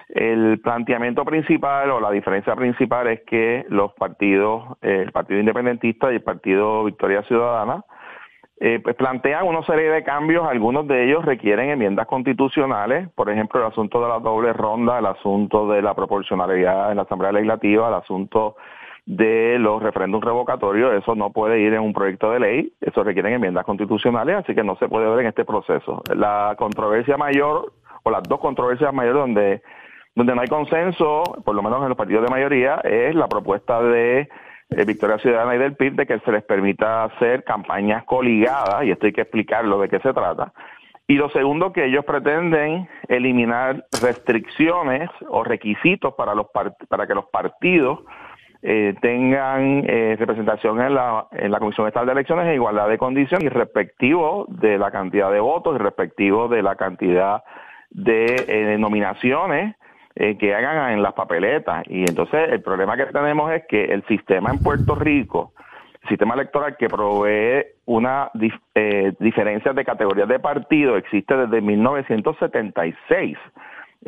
el planteamiento principal o la diferencia principal es que los partidos, eh, el Partido Independentista y el Partido Victoria Ciudadana, eh, pues plantean una serie de cambios, algunos de ellos requieren enmiendas constitucionales, por ejemplo, el asunto de la doble ronda, el asunto de la proporcionalidad en la Asamblea Legislativa, el asunto de los referéndums revocatorios, eso no puede ir en un proyecto de ley, eso requieren enmiendas constitucionales, así que no se puede ver en este proceso. La controversia mayor, o las dos controversias mayores donde, donde no hay consenso, por lo menos en los partidos de mayoría, es la propuesta de eh, Victoria Ciudadana y del PIB de que se les permita hacer campañas coligadas, y esto hay que explicarlo de qué se trata. Y lo segundo, que ellos pretenden eliminar restricciones o requisitos para, los para que los partidos eh, tengan eh, representación en la, en la Comisión Estatal de Elecciones en igualdad de condiciones y respectivo de la cantidad de votos y respectivo de la cantidad de eh, nominaciones eh, que hagan en las papeletas. Y entonces el problema que tenemos es que el sistema en Puerto Rico, el sistema electoral que provee una dif- diferencia de categorías de partido existe desde 1976.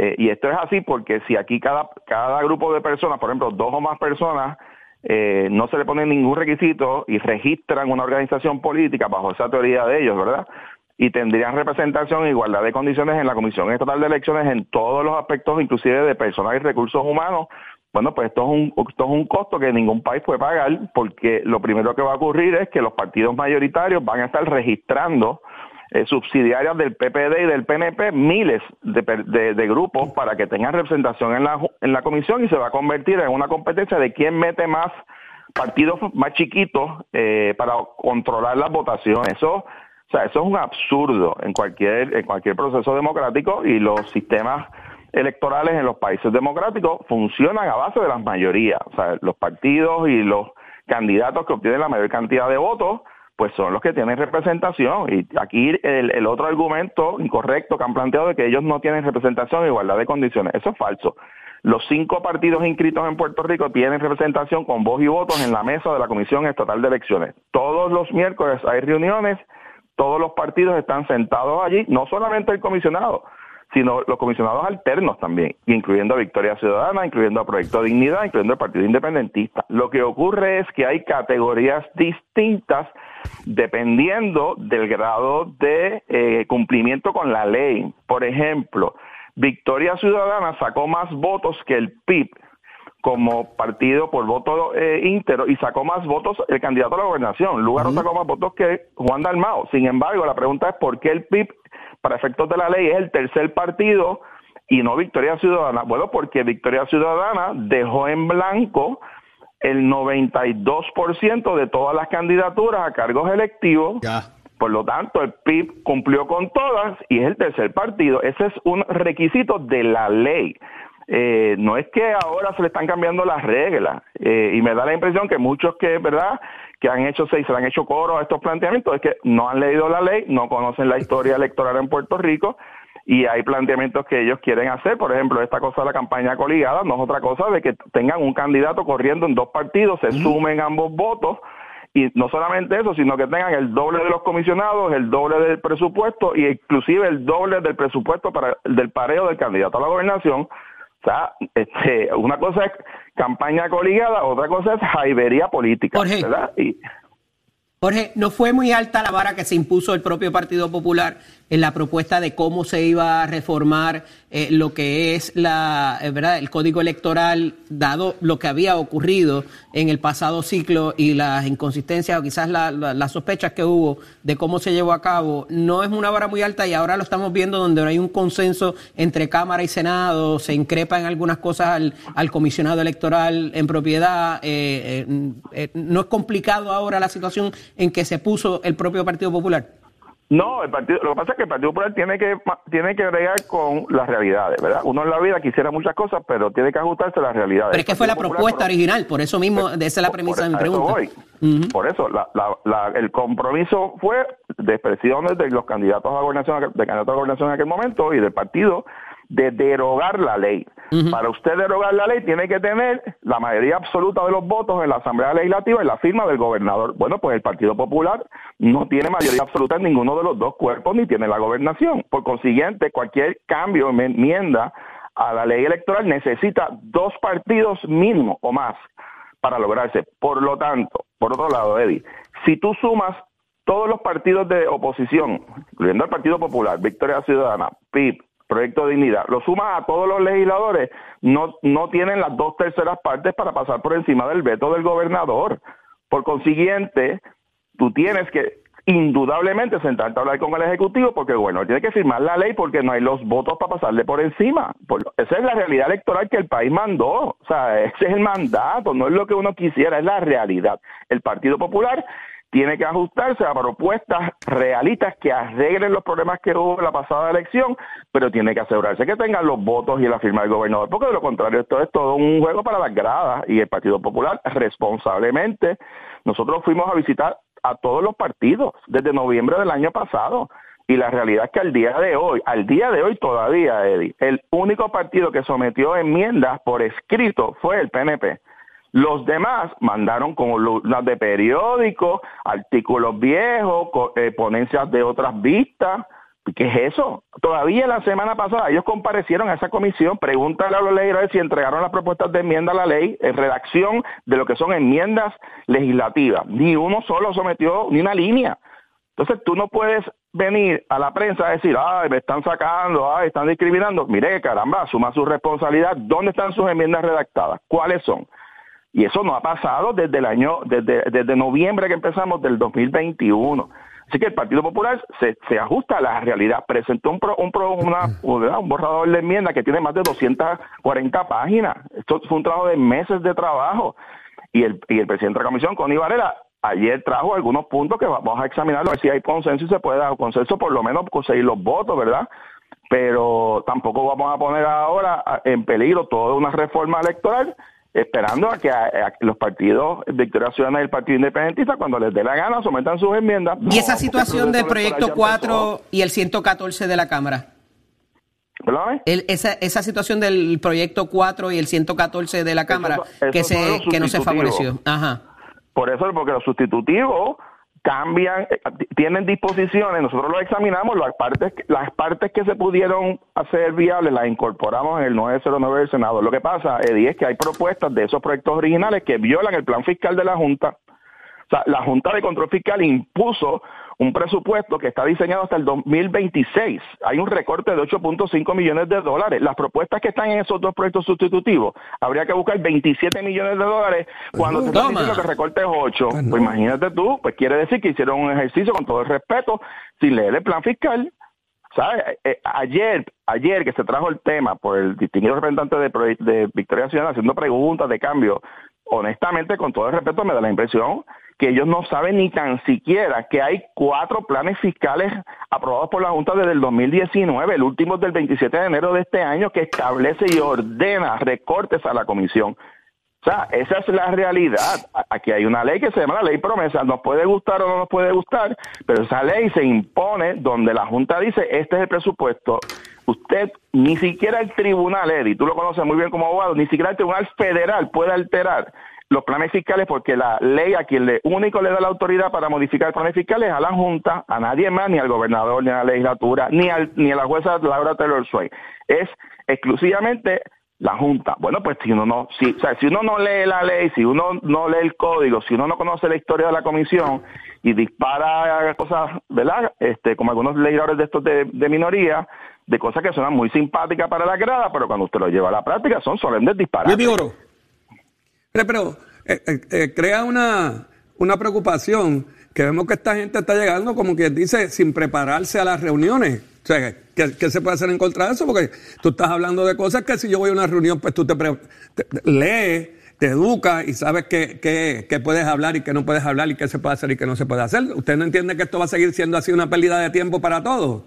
Eh, y esto es así porque si aquí cada, cada grupo de personas, por ejemplo, dos o más personas, eh, no se le pone ningún requisito y registran una organización política bajo esa teoría de ellos, ¿verdad? Y tendrían representación e igualdad de condiciones en la Comisión Estatal de Elecciones en todos los aspectos, inclusive de personal y recursos humanos. Bueno, pues esto es, un, esto es un costo que ningún país puede pagar porque lo primero que va a ocurrir es que los partidos mayoritarios van a estar registrando eh, subsidiarias del PPD y del PNP miles de, de- de grupos para que tengan representación en la, en la comisión y se va a convertir en una competencia de quién mete más partidos más chiquitos eh, para controlar las votaciones. Eso, o sea, eso es un absurdo en cualquier en cualquier proceso democrático y los sistemas electorales en los países democráticos funcionan a base de las mayorías. O sea, los partidos y los candidatos que obtienen la mayor cantidad de votos pues son los que tienen representación. Y aquí el, otro argumento incorrecto que han planteado de que ellos no tienen representación en igualdad de condiciones. Eso es falso. Los cinco partidos inscritos en Puerto Rico tienen representación con voz y votos en la mesa de la Comisión Estatal de Elecciones. Todos los miércoles hay reuniones, todos los partidos están sentados allí, no solamente el comisionado, sino los comisionados alternos también, incluyendo a Victoria Ciudadana, incluyendo a Proyecto Dignidad, incluyendo al Partido Independentista. Lo que ocurre es que hay categorías distintas dependiendo del grado de eh, cumplimiento con la ley. Por ejemplo, Victoria Ciudadana sacó más votos que el PIB como partido por voto eh, íntero y sacó más votos el candidato a la gobernación. Lugaro sacó más votos que Juan Dalmao. Sin embargo, la pregunta es por qué el PIB, para efectos de la ley, es el tercer partido y no Victoria Ciudadana. Bueno, porque Victoria Ciudadana dejó en blanco el 92% de todas las candidaturas a cargos electivos. Por lo tanto, el PIB cumplió con todas y es el tercer partido. Ese es un requisito de la ley. Eh, no es que ahora se le están cambiando las reglas eh, y me da la impresión que muchos que, ¿verdad?, que han hecho se, han hecho coro a estos planteamientos es que no han leído la ley, no conocen la historia electoral en Puerto Rico y hay planteamientos que ellos quieren hacer, por ejemplo, esta cosa de la campaña coligada no es otra cosa de que tengan un candidato corriendo en dos partidos, se sumen ambos votos y no solamente eso, sino que tengan el doble de los comisionados, el doble del presupuesto y inclusive el doble del presupuesto para del pareo del candidato a la gobernación o sea, este, una cosa es campaña coligada, otra cosa es jaibería política, ¿verdad? Y, Jorge, ¿no fue muy alta la vara que se impuso el propio Partido Popular en la propuesta de cómo se iba a reformar eh, lo que es la eh, verdad el código electoral dado lo que había ocurrido en el pasado ciclo y las inconsistencias o quizás las sospechas que hubo de cómo se llevó a cabo no es una vara muy alta y ahora lo estamos viendo donde no hay un consenso entre Cámara y Senado se increpa en algunas cosas al, comisionado electoral en propiedad eh, no es complicado ahora la situación en que se puso el propio Partido Popular no, el partido, lo que pasa es que el Partido Popular tiene que tiene que bregar con las realidades, ¿verdad? Uno en la vida quisiera muchas cosas, pero tiene que ajustarse a las realidades. Pero es que fue la propuesta original, por eso mismo, esa es la premisa de mi pregunta. Por eso, el compromiso fue de expresiones de los candidatos a gobernación, de candidatos a gobernación en aquel momento y del partido de derogar la ley. Para usted derogar la ley tiene que tener la mayoría absoluta de los votos en la Asamblea Legislativa y la firma del gobernador. Bueno, pues el Partido Popular no tiene mayoría absoluta en ninguno de los dos cuerpos ni tiene la gobernación. Por consiguiente, cualquier cambio, enmienda a la ley electoral necesita dos partidos mínimo o más para lograrse. Por lo tanto, por otro lado, Eddie, si tú sumas todos los partidos de oposición, incluyendo el Partido Popular, Victoria Ciudadana, PIB, Proyecto de Dignidad, lo sumas a todos los legisladores, no, no tienen las dos terceras partes para pasar por encima del veto del gobernador. Por consiguiente, tú tienes que indudablemente sentarte a hablar con el Ejecutivo porque, bueno, tiene que firmar la ley porque no hay los votos para pasarle por encima. esa es la realidad electoral que el país mandó. O sea, ese es el mandato, no es lo que uno quisiera, es la realidad. El Partido Popular tiene que ajustarse a propuestas realistas que arreglen los problemas que hubo en la pasada elección, pero tiene que asegurarse que tengan los votos y la firma del gobernador, porque de lo contrario esto es todo un juego para las gradas y el Partido Popular responsablemente, nosotros fuimos a visitar a todos los partidos desde noviembre del año pasado. Y la realidad es que al día de hoy, al día de hoy todavía, Eddie, el único partido que sometió enmiendas por escrito fue el PNP. Los demás mandaron columnas de periódicos, artículos viejos, eh, ponencias de otras vistas. ¿Qué es eso? Todavía la semana pasada ellos comparecieron a esa comisión, pregúntale a los legisladores si entregaron las propuestas de enmienda a la ley, en redacción de lo que son enmiendas legislativas. Ni uno solo sometió ni una línea. Entonces tú no puedes venir a la prensa a decir, ay, me están sacando, ay, están discriminando. Mire, caramba, asuma su responsabilidad. ¿Dónde están sus enmiendas redactadas? ¿Cuáles son? Y eso no ha pasado desde el año, desde, desde noviembre que empezamos del 2021. Así que el Partido Popular se, se ajusta a la realidad. Presentó un, un, una, un borrador de enmienda que tiene más de 240 páginas. Esto fue un trabajo de meses de trabajo. Y el, y el presidente de la comisión, Connie Varela, ayer trajo algunos puntos que vamos a examinar, a ver si hay consenso y se puede dar consenso, por lo menos conseguir los votos, ¿verdad? Pero tampoco vamos a poner ahora en peligro toda una reforma electoral esperando a que los partidos Victoria Ciudadana y el Partido Independentista, cuando les dé la gana, sometan sus enmiendas. ¿Y esa situación del proyecto 4 y el 114 de la Cámara? esa, esa situación del proyecto 4 y el 114 de la Cámara que, se, que no se favoreció. Ajá. Por eso, porque los sustitutivos cambian, eh, tienen disposiciones, nosotros lo examinamos, las partes, las partes que se pudieron hacer viables las incorporamos en el 909 del Senado. Lo que pasa, Eddie, es que hay propuestas de esos proyectos originales que violan el plan fiscal de la Junta, O sea, la Junta de Control Fiscal impuso un presupuesto que está diseñado hasta el 2026. Hay un recorte de 8.5 millones de dólares. Las propuestas que están en esos dos proyectos sustitutivos, habría que buscar 27 millones de dólares cuando se está diciendo que recorte es 8. Pues imagínate tú, pues quiere decir que hicieron un ejercicio con todo el respeto, sin leer el plan fiscal. ¿Sabes? Eh, ayer, ayer que se trajo el tema por el distinguido representante de, de Victoria Ciudadana haciendo preguntas de cambio, honestamente, con todo el respeto, me da la impresión que ellos no saben ni tan siquiera que hay cuatro planes fiscales aprobados por la Junta desde el 2019, el último del 27 de enero de este año, que establece y ordena recortes a la comisión. O sea, esa es la realidad. Aquí hay una ley que se llama la ley promesa. Nos puede gustar o no nos puede gustar, pero esa ley se impone donde la Junta dice, este es el presupuesto. Usted, ni siquiera el tribunal, Eddie, tú lo conoces muy bien como abogado, ni siquiera el tribunal federal puede alterar los planes fiscales porque la ley a quien le único le da la autoridad para modificar planes fiscales a la Junta, a nadie más, ni al gobernador, ni a la legislatura, ni, al, ni a la jueza Laura Taylor Swain. Es exclusivamente la Junta. Bueno, pues si uno no, si, si uno no lee la ley, si uno no lee el código, si uno no conoce la historia de la comisión y dispara cosas, ¿verdad? Este, como algunos legisladores de estos de, de minoría, de cosas que suenan muy simpáticas para la grada, pero cuando usted lo lleva a la práctica son solemnes disparates. Pero, eh, eh, eh, crea una, una preocupación que vemos que esta gente está llegando, como quien dice, sin prepararse a las reuniones. O sea, ¿qué, se puede hacer en contra de eso? Porque tú estás hablando de cosas que si yo voy a una reunión, pues tú te, lees, te educas y sabes qué, qué, puedes hablar y qué no puedes hablar y qué se puede hacer y qué no se puede hacer. ¿Usted no entiende que esto va a seguir siendo así una pérdida de tiempo para todos?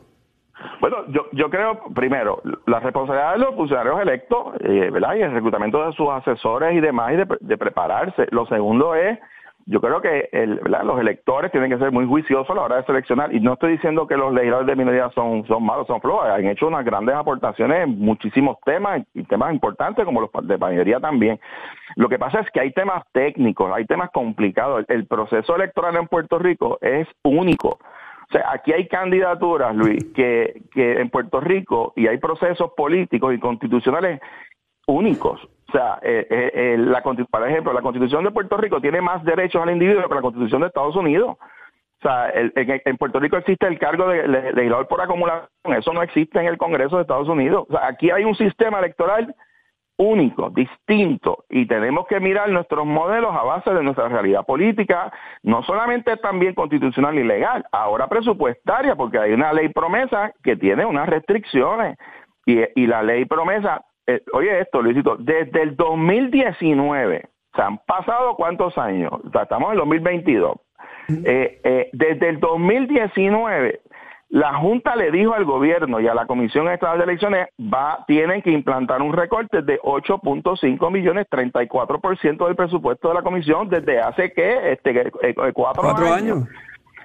Bueno, yo, yo creo, primero, la responsabilidad de los funcionarios electos, eh, ¿verdad? Y el reclutamiento de sus asesores y demás, y de, prepararse. Lo segundo es, yo creo que el, los electores tienen que ser muy juiciosos a la hora de seleccionar. Y no estoy diciendo que los legisladores de minoría son, son malos, son flojos. Han hecho unas grandes aportaciones en muchísimos temas y temas importantes como los de mayoría también. Lo que pasa es que hay temas técnicos, hay temas complicados. el proceso electoral en Puerto Rico es único sea, aquí hay candidaturas, Luis, que, que en Puerto Rico y hay procesos políticos y constitucionales únicos. O sea, eh, eh, eh, la, por ejemplo, la Constitución de Puerto Rico tiene más derechos al individuo que la Constitución de Estados Unidos. O sea, en, Puerto Rico existe el cargo de legislador por acumulación, eso no existe en el Congreso de Estados Unidos. O sea, aquí hay un sistema electoral único, distinto, y tenemos que mirar nuestros modelos a base de nuestra realidad política, no solamente también constitucional y legal, ahora presupuestaria, porque hay una ley promesa que tiene unas restricciones, y, y la ley promesa, eh, oye esto, Luisito, desde el 2019, se han pasado cuántos años, o sea, estamos en el 2022, eh, eh, desde el 2019 la Junta le dijo al gobierno y a la Comisión Estatal de Elecciones va tienen que implantar un recorte de 8.5 millones, 34% del presupuesto de la Comisión desde hace que este eh, eh, cuatro, años.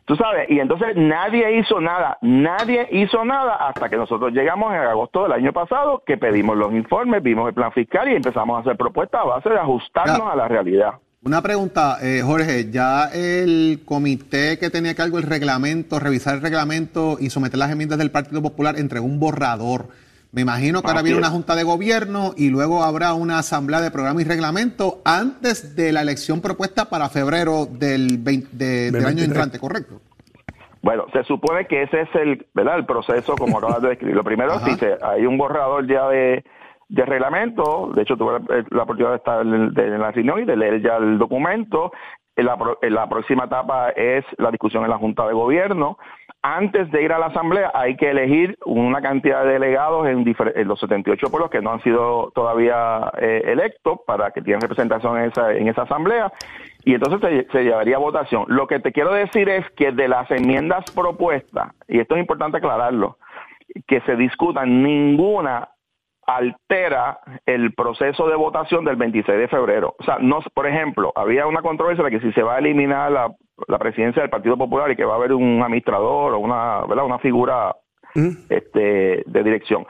Tú sabes, y entonces nadie hizo nada, nadie hizo nada hasta que nosotros llegamos en agosto del año pasado, que pedimos los informes, vimos el plan fiscal y empezamos a hacer propuestas a base de ajustarnos a la realidad. Una pregunta, eh, Jorge, ya el comité que tenía cargo el reglamento, revisar el reglamento y someter las enmiendas del Partido Popular entregó un borrador. Me imagino que ahora viene una junta de gobierno y luego habrá una asamblea de programa y reglamento antes de la elección propuesta para febrero del, del año entrante, ¿correcto? Bueno, se supone que ese es el, ¿verdad? el proceso como acabas de describir. Lo primero hay un borrador ya de de reglamento, de hecho tuve la, oportunidad de estar en, la reunión y de leer ya el documento. La, la próxima etapa es la discusión en la Junta de Gobierno. Antes de ir a la Asamblea hay que elegir una cantidad de delegados en, los 78 pueblos que no han sido todavía eh, electos para que tengan representación en esa, en esa Asamblea y entonces se, se, llevaría a votación. Lo que te quiero decir es que de las enmiendas propuestas, y esto es importante aclararlo, que se discutan, ninguna altera el proceso de votación del 26 de febrero. O sea, no, por ejemplo, había una controversia de que si se va a eliminar la, la presidencia del Partido Popular y que va a haber un administrador o una, ¿verdad? una figura este, de dirección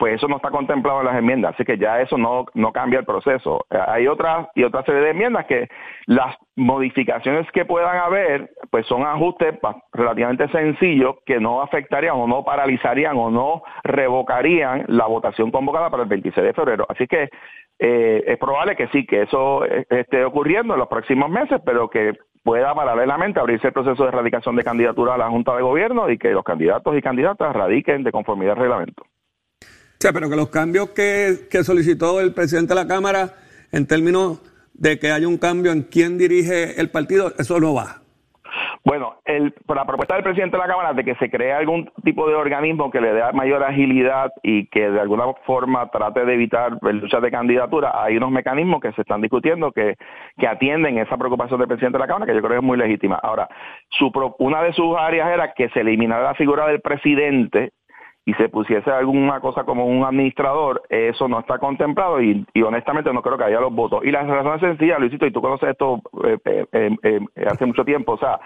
pues eso no está contemplado en las enmiendas, así que ya eso no, no cambia el proceso. Hay otras y otra serie de enmiendas que las modificaciones que puedan haber, pues son ajustes relativamente sencillos que no afectarían o no paralizarían o no revocarían la votación convocada para el 26 de febrero. Así que eh, es probable que sí, que eso eh, esté ocurriendo en los próximos meses, pero que pueda paralelamente abrirse el proceso de erradicación de candidatura a la Junta de Gobierno y que los candidatos y candidatas radiquen de conformidad al reglamento. Sí, pero que los cambios que, solicitó el presidente de la Cámara en términos de que haya un cambio en quién dirige el partido, eso no va. Bueno, la propuesta del presidente de la Cámara de que se cree algún tipo de organismo que le dé mayor agilidad y que de alguna forma trate de evitar luchas de candidatura, hay unos mecanismos que se están discutiendo que, que atienden esa preocupación del presidente de la Cámara, que yo creo que es muy legítima. Ahora, su, una de sus áreas era que se eliminara la figura del presidente y se pusiese alguna cosa como un administrador, eso no está contemplado y, honestamente no creo que haya los votos. Y la razón es sencilla, Luisito, y tú conoces esto eh, eh, eh, hace mucho tiempo, o sea,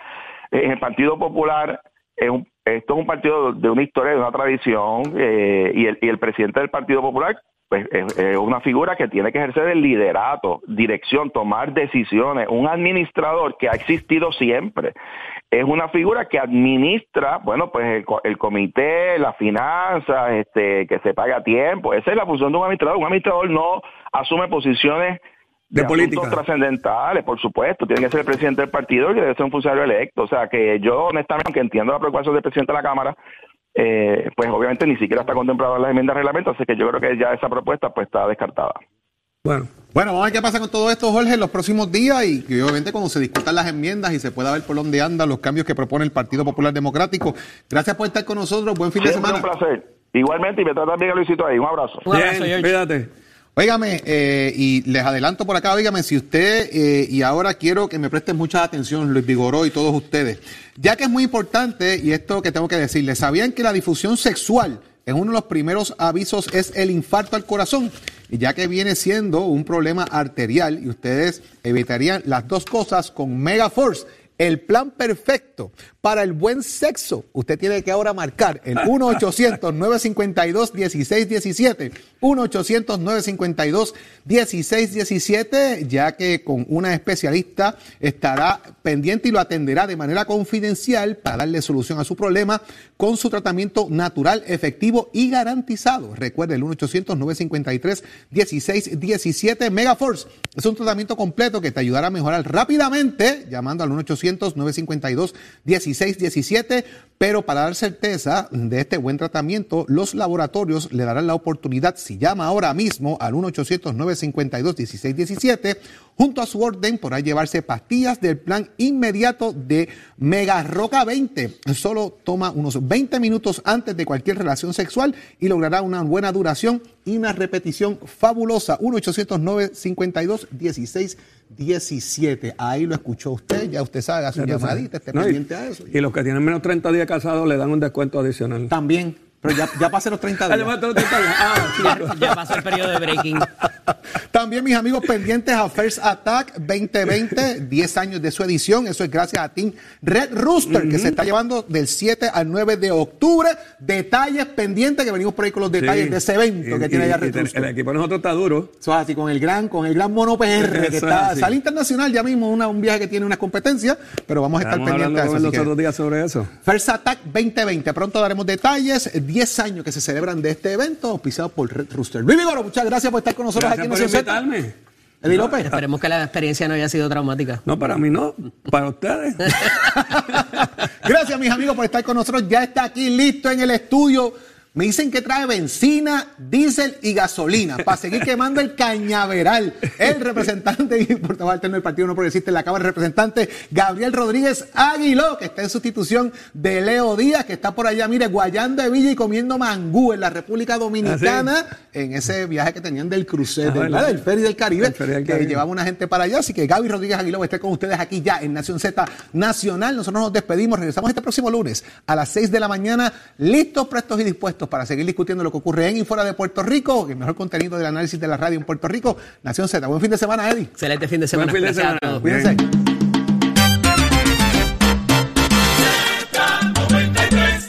en el Partido Popular esto es un partido de una historia, de una tradición, y, el, y el presidente del Partido Popular pues, es, una figura que tiene que ejercer el liderato, dirección, tomar decisiones, un administrador que ha existido siempre. Es una figura que administra, bueno, pues el, comité, las finanzas, este, que se paga a tiempo. Esa es la función de un administrador. Un administrador no asume posiciones de, política trascendentales, por supuesto. Tiene que ser el presidente del partido y debe ser un funcionario electo. O sea, que yo honestamente, aunque entiendo la preocupación del presidente de la Cámara, eh, pues obviamente ni siquiera está contemplado en la enmienda de reglamento, así que yo creo que ya esa propuesta pues está descartada. Bueno. Bueno, vamos a ver qué pasa con todo esto, Jorge, en los próximos días y obviamente cuando se discutan las enmiendas y se pueda ver por dónde andan los cambios que propone el Partido Popular Democrático. Gracias por estar con nosotros. Buen fin de semana. Un placer. Igualmente, y me tratan bien a Luisito ahí. Un abrazo. Bien, Óigame, eh, y les adelanto por acá, óigame, si usted, eh, y ahora quiero que me presten mucha atención, Luis Vigoró y todos ustedes, ya que es muy importante, y esto que tengo que decirles, ¿sabían que la difusión sexual en uno de los primeros avisos es el infarto al corazón? Y ya que viene siendo un problema arterial, y ustedes evitarían las dos cosas con Mega Force el plan perfecto para el buen sexo, usted tiene que ahora marcar el 1-800-952-1617. 1-800-952-1617, ya que con una especialista estará pendiente y lo atenderá de manera confidencial para darle solución a su problema con su tratamiento natural, efectivo y garantizado. Recuerde el 1-800-953-1617 Megaforce. Es un tratamiento completo que te ayudará a mejorar rápidamente llamando al 1-800-952-1617 pero para dar certeza de este buen tratamiento, los laboratorios le darán la oportunidad, si llama ahora mismo al 1-800-952-1617, junto a su orden podrá llevarse pastillas del plan inmediato de Mega Roca 20. Solo toma unos 20 minutos antes de cualquier relación sexual y logrará una buena duración y una repetición fabulosa. 1-800-952-1617. 17. Ahí lo escuchó usted, ya usted sabe, hace una llamadita, esté pendiente a eso. Y los que tienen menos 30 días casados le dan un descuento adicional. También. Pero ya, ya pasé los 30 días. Ah, ya, pasó el periodo de breaking. También, mis amigos, pendientes a First Attack 2020, 10 años de su edición. Eso es gracias a Team Red Rooster, que se está llevando del 7 al 9 de octubre. Detalles pendientes, que venimos por ahí con los detalles de ese evento que tiene allá Red Rooster. El equipo de nosotros está duro. Eso es así, con el gran, con el gran mono PR, que está, sale internacional ya mismo, una, un viaje que tiene unas competencias, pero vamos a estar pendientes de eso. los otros días sobre eso. First Attack 2020, pronto daremos detalles. 10 años que se celebran de este evento, auspiciado por Red Rooster. Luis Vigoro, muchas gracias por estar con nosotros aquí en Nación Z. Eddie López. Esperemos que la experiencia no haya sido traumática. No, para mí no, para ustedes. gracias, mis amigos, por estar con nosotros. Ya está aquí listo en el estudio me dicen que trae benzina, diésel y gasolina para seguir quemando el cañaveral. El representante y portavoz alterno del Partido No Progresista en la Cámara de Representantes, Gabriel Rodríguez Aguiló, que está en sustitución de Leo Díaz, que está por allá, mire, guayando de Villa y comiendo mangú en la República Dominicana, ah, en ese viaje que tenían del crucero, ah, del, ferry del Caribe, que llevaba una gente para allá. Así que Gaby Rodríguez Aguiló estar con ustedes aquí ya en Nación Z Nacional. Nosotros nos despedimos, regresamos este próximo lunes a las 6 de la mañana, listos, prestos y dispuestos para seguir discutiendo lo que ocurre en y fuera de Puerto Rico, el mejor contenido del análisis de la radio en Puerto Rico. Nación Z. Buen fin de semana, Eddie. Excelente fin de semana. Buen fin de semana. Cuídense.